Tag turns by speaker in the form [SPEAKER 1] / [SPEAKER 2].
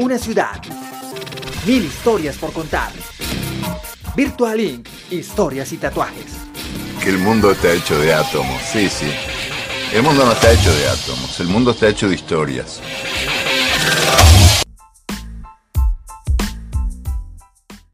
[SPEAKER 1] Una ciudad. Mil historias por contar. Virtual Inc. Historias y tatuajes.
[SPEAKER 2] Que el mundo está hecho de átomos. Sí, sí. El mundo no está hecho de átomos. El mundo está hecho de historias.